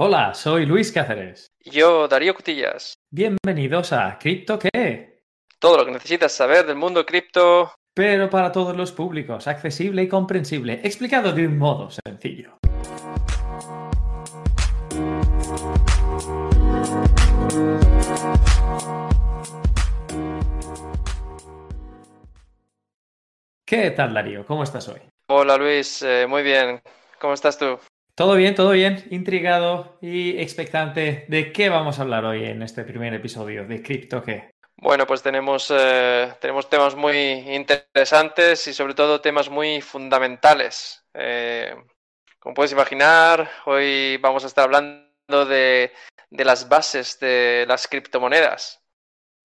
Hola, soy Luis Cáceres. Yo, Darío Cutillas. Bienvenidos a Cripto qué? Todo lo que necesitas saber del mundo cripto. Pero para todos los públicos, accesible y comprensible, explicado de un modo sencillo. ¿Qué tal, Darío? ¿Cómo estás hoy? Hola, Luis. Eh, muy bien. ¿Cómo estás tú? Todo bien, todo bien, intrigado y expectante de qué vamos a hablar hoy en este primer episodio de Crypto qué. Bueno, pues tenemos, eh, tenemos temas muy interesantes y sobre todo temas muy fundamentales. Eh, como puedes imaginar, hoy vamos a estar hablando de, de las bases de las criptomonedas.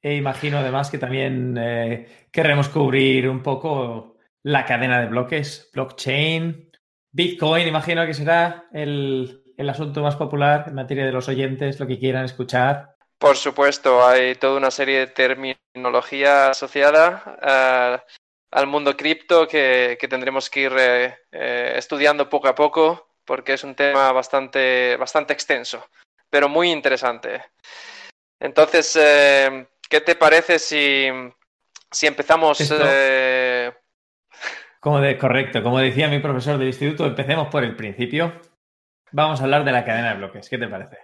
E imagino además que también eh, querremos cubrir un poco la cadena de bloques, blockchain, Bitcoin, imagino que será el, asunto más popular en materia de los oyentes, lo que quieran escuchar. Por supuesto, hay toda una serie de terminología asociada eh, al mundo cripto que, tendremos que ir eh, eh, estudiando poco a poco porque es un tema bastante, bastante extenso, pero muy interesante. Entonces, ¿qué te parece si, si empezamos como de, correcto, como decía mi profesor del instituto, empecemos por el principio. Vamos a hablar de la cadena de bloques. ¿Qué te parece?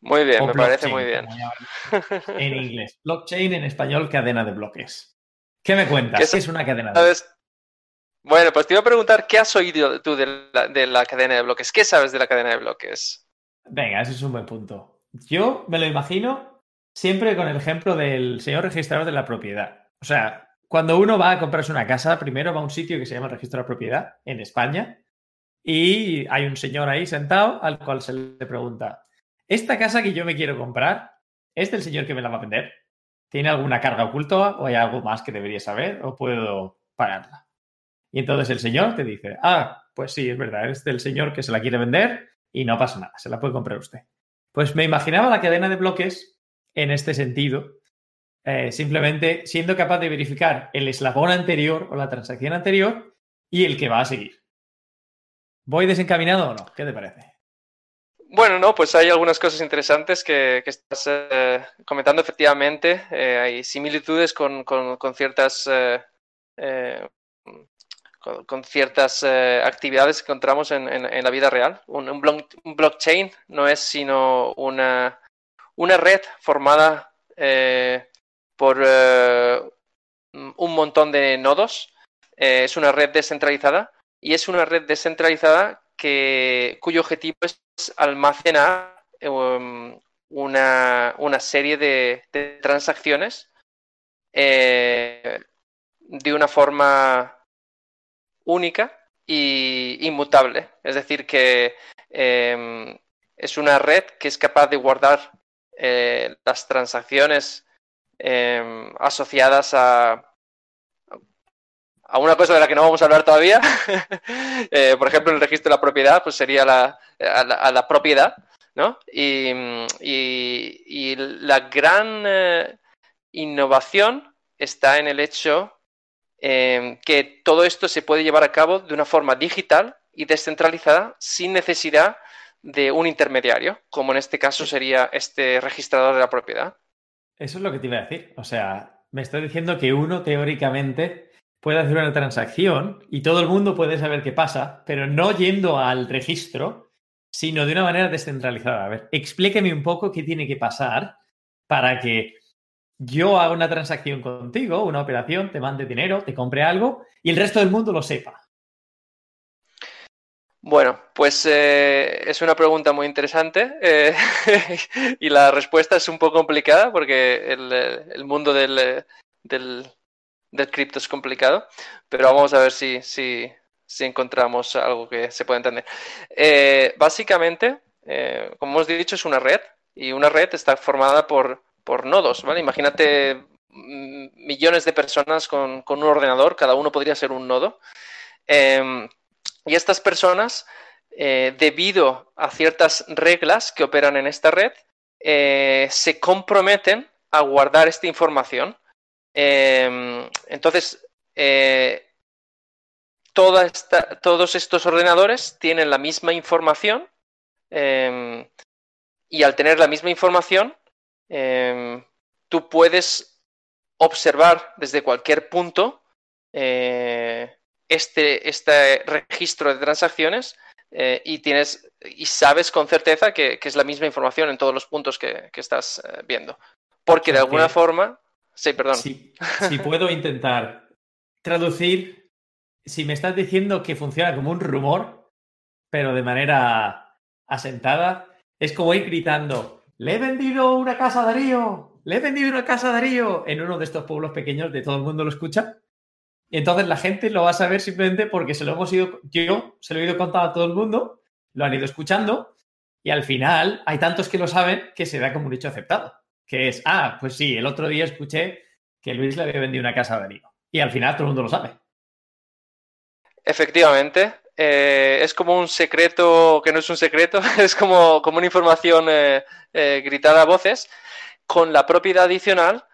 Muy bien, me parece muy bien. En inglés. Blockchain en español, cadena de bloques. ¿Qué me cuentas? ¿Qué es una cadena de bloques? Bueno, pues te iba a preguntar, ¿qué has oído tú de la, de la cadena de bloques? ¿Qué sabes de la cadena de bloques? Venga, ese es un buen punto. Yo me lo imagino siempre con el ejemplo del señor registrador de la propiedad. O sea, cuando uno va a comprarse una casa, primero va a un sitio que se llama registro de propiedad en España y hay un señor ahí sentado al cual se le pregunta, ¿esta casa que yo me quiero comprar es del señor que me la va a vender? ¿Tiene alguna carga oculta o hay algo más que debería saber o puedo pagarla? Y entonces el señor te dice, ah, pues sí, es verdad, es del señor que se la quiere vender y no pasa nada, se la puede comprar usted. Pues me imaginaba la cadena de bloques en este sentido, eh, simplemente siendo capaz de verificar el eslabón anterior o la transacción anterior y el que va a seguir. ¿Voy desencaminado o no? ¿Qué te parece? Bueno, no, pues hay algunas cosas interesantes que, estás eh, comentando efectivamente. Eh, hay similitudes con, ciertas con, ciertas actividades que encontramos en, la vida real. Un, blockchain no es sino una, una red formada por eh, un montón de nodos. Eh, es una red descentralizada y es una red descentralizada que, cuyo objetivo es almacenar um, una, serie de, transacciones eh, de una forma única e inmutable. Es decir, que em, es una red que es capaz de guardar las transacciones Em, asociadas a, a una cosa de la que no vamos a hablar todavía. Eh, por ejemplo, en el registro de la propiedad, pues sería la, a, la, propiedad, ¿no? Y, y, la gran eh, innovación está en el hecho em, que todo esto se puede llevar a cabo de una forma digital y descentralizada sin necesidad de un intermediario, como en este caso sería este registrador de la propiedad. Eso es lo que te iba a decir. O sea, me estoy diciendo que uno teóricamente puede hacer una transacción y todo el mundo puede saber qué pasa, pero no yendo al registro, sino de una manera descentralizada. A ver, explíqueme un poco qué tiene que pasar para que yo haga una transacción contigo, una operación, te mande dinero, te compre algo y el resto del mundo lo sepa. Bueno, pues eh, es una pregunta muy interesante eh, y la respuesta es un poco complicada porque el, mundo del, del, cripto es complicado, pero vamos a ver si, si, si encontramos algo que se pueda entender. Eh, básicamente, como hemos dicho, es una red y una red está formada por, por nodos, ¿vale? Imagínate mm, millones de personas con, con, un ordenador, cada uno podría ser un nodo. Em, y estas personas, eh, debido a ciertas reglas que operan en esta red, eh, se comprometen a guardar esta información. Em, entonces, eh, todos estos ordenadores tienen la misma información em, y al tener la misma información, em, tú puedes observar desde cualquier punto este, este registro de transacciones eh, y tienes y sabes con certeza que, es la misma información en todos los puntos que, estás eh, viendo. Porque de alguna forma. Sí, perdón. Si, si puedo intentar traducir, si me estás diciendo que funciona como un rumor, pero de manera asentada, es como ir gritando: ¡Le he vendido una casa a Darío! ¡Le he vendido una casa a Darío! En uno de estos pueblos pequeños de todo el mundo lo escucha. Entonces la gente lo va a saber simplemente porque se lo hemos ido, yo se lo he ido contando a todo el mundo, lo han ido escuchando y al final hay tantos que lo saben que se da como un hecho aceptado. Que es, ah, pues sí, el otro día escuché que Luis le había vendido una casa a Darío. Y al final todo el mundo lo sabe. Efectivamente. Eh, es como un secreto que no es un secreto, es como, como una información eh, eh, gritada a voces, con la propiedad adicional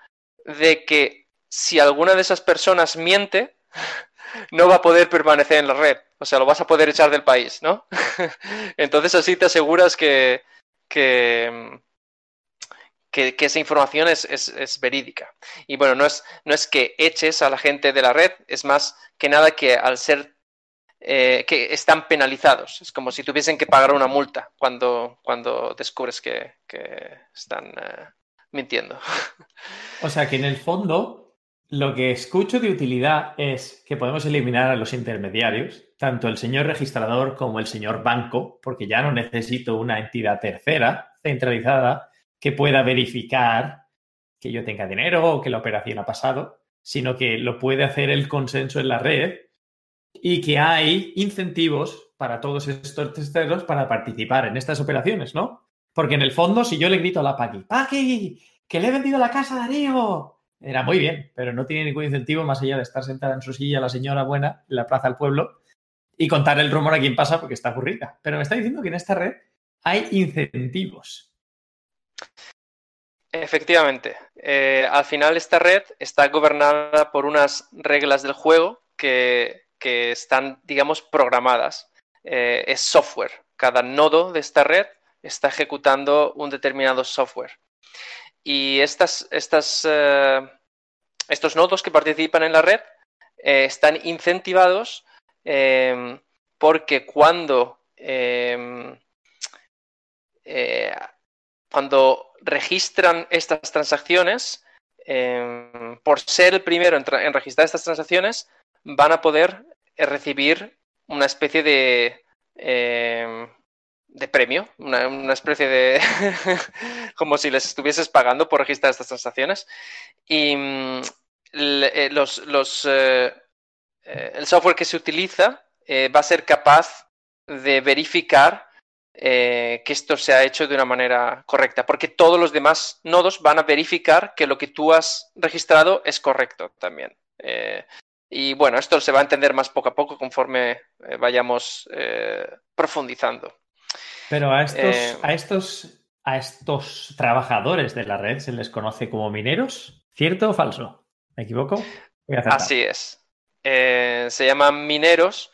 de que si alguna de esas personas miente, no va a poder permanecer en la red. O sea, lo vas a poder echar del país, ¿no? Entonces así te aseguras que, que, que, esa información es, es, verídica. Y bueno, no es, no es que eches a la gente de la red, es más que nada que al ser eh, que están penalizados. Es como si tuviesen que pagar una multa cuando, cuando descubres que, que están eh, mintiendo. O sea que en el fondo lo que escucho de utilidad es que podemos eliminar a los intermediarios, tanto el señor registrador como el señor banco, porque ya no necesito una entidad tercera centralizada que pueda verificar que yo tenga dinero o que la operación ha pasado, sino que lo puede hacer el consenso en la red y que hay incentivos para todos estos terceros para participar en estas operaciones, ¿no? Porque en el fondo, si yo le grito a la Paqui, Paqui, que le he vendido la casa a Darío, era muy bien, pero no tiene ningún incentivo más allá de estar sentada en su silla la señora buena en la plaza del pueblo y contar el rumor a quien pasa porque está aburrida. Pero me está diciendo que en esta red hay incentivos. Efectivamente. Eh, al final esta red está gobernada por unas reglas del juego que, están, digamos, programadas. Eh, es software. Cada nodo de esta red está ejecutando un determinado software. Y estas, estas, eh, estos nodos que participan en la red eh, están incentivados em, porque cuando, em, eh, cuando registran estas transacciones, em, por ser el primero en, registrar estas transacciones, van a poder recibir una especie de de premio, una, especie de... como si les estuvieses pagando por registrar estas transacciones. Y mm, eh, los, los eh, eh, el software que se utiliza va a ser capaz de verificar que esto se ha hecho de una manera correcta, porque todos los demás nodos van a verificar que lo que tú has registrado es correcto también. y bueno, esto se va a entender más poco a poco conforme vayamos profundizando. Pero a estos, eh, a estos, a estos trabajadores de la red se les conoce como mineros, ¿cierto o falso? ¿Me equivoco? Así es. Eh, se llaman mineros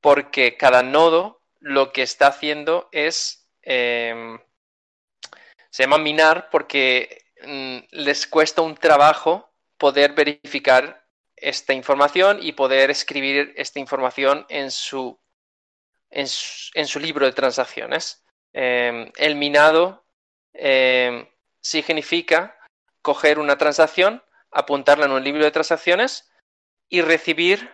porque cada nodo lo que está haciendo es. Em, se llama minar porque mm, les cuesta un trabajo poder verificar esta información y poder escribir esta información en su en su, libro de transacciones. Em, el minado em, significa coger una transacción, apuntarla en un libro de transacciones y recibir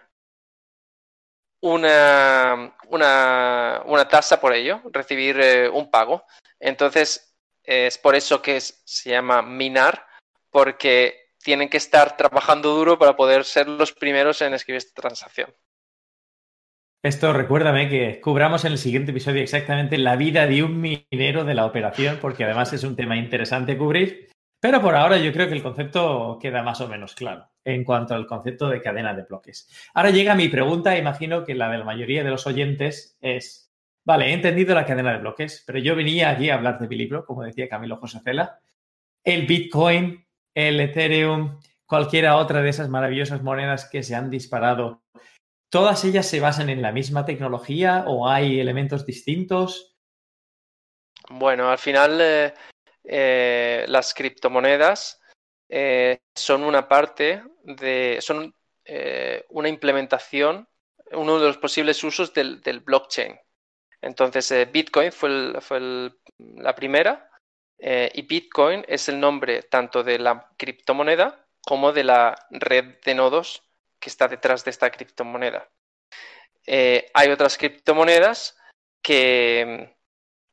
una, una, tasa por ello, recibir eh, un pago. Entonces, es por eso que se llama minar, porque tienen que estar trabajando duro para poder ser los primeros en escribir esta transacción. Esto recuérdame que cubramos en el siguiente episodio exactamente la vida de un minero de la operación, porque además es un tema interesante cubrir. Pero por ahora yo creo que el concepto queda más o menos claro en cuanto al concepto de cadena de bloques. Ahora llega mi pregunta, imagino que la de la mayoría de los oyentes es, vale, he entendido la cadena de bloques, pero yo venía aquí a hablar de Bilibro, como decía Camilo José Cela. El Bitcoin, el Ethereum, cualquiera otra de esas maravillosas monedas que se han disparado ¿Todas ellas se basan en la misma tecnología o hay elementos distintos? Bueno, al final eh, eh, las criptomonedas eh, son una parte de, son una implementación, uno de los posibles usos del, blockchain. Entonces, Bitcoin fue, fue la primera y Bitcoin es el nombre tanto de la criptomoneda como de la red de nodos que está detrás de esta criptomoneda. hay otras criptomonedas que,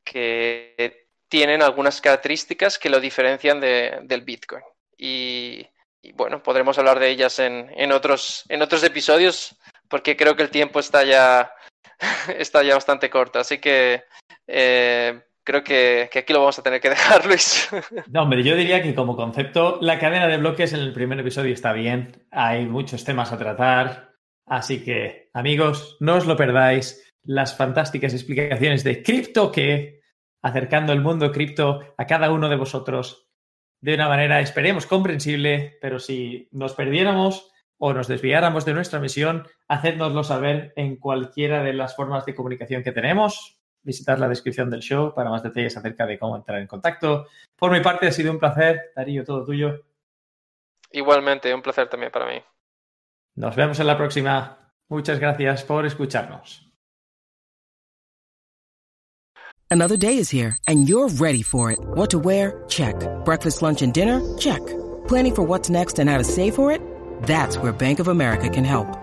que tienen algunas características que lo diferencian del Bitcoin. Y, bueno, podremos hablar de ellas en, otros, en otros episodios porque creo que el tiempo está ya, está ya bastante corto. Así que eh, creo que, aquí lo vamos a tener que dejar, Luis. No, hombre, yo diría que como concepto la cadena de bloques en el primer episodio está bien. Hay muchos temas a tratar. Así que, amigos, no os lo perdáis las fantásticas explicaciones de cripto que acercando el mundo cripto a cada uno de vosotros de una manera, esperemos, comprensible, pero si nos perdiéramos o nos desviáramos de nuestra misión, hacednoslo saber en cualquiera de las formas de comunicación que tenemos. Visitar la descripción del show para más detalles acerca de cómo entrar en contacto. Por mi parte, ha sido un placer. Darío, todo tuyo. Igualmente, un placer también para mí. Nos vemos en la próxima. Muchas gracias por escucharnos. Another day is here, and you're ready for it. What to wear? Check. Breakfast, lunch, and dinner? Check. Planning for what's next and how to save for it? That's where Bank of America can help.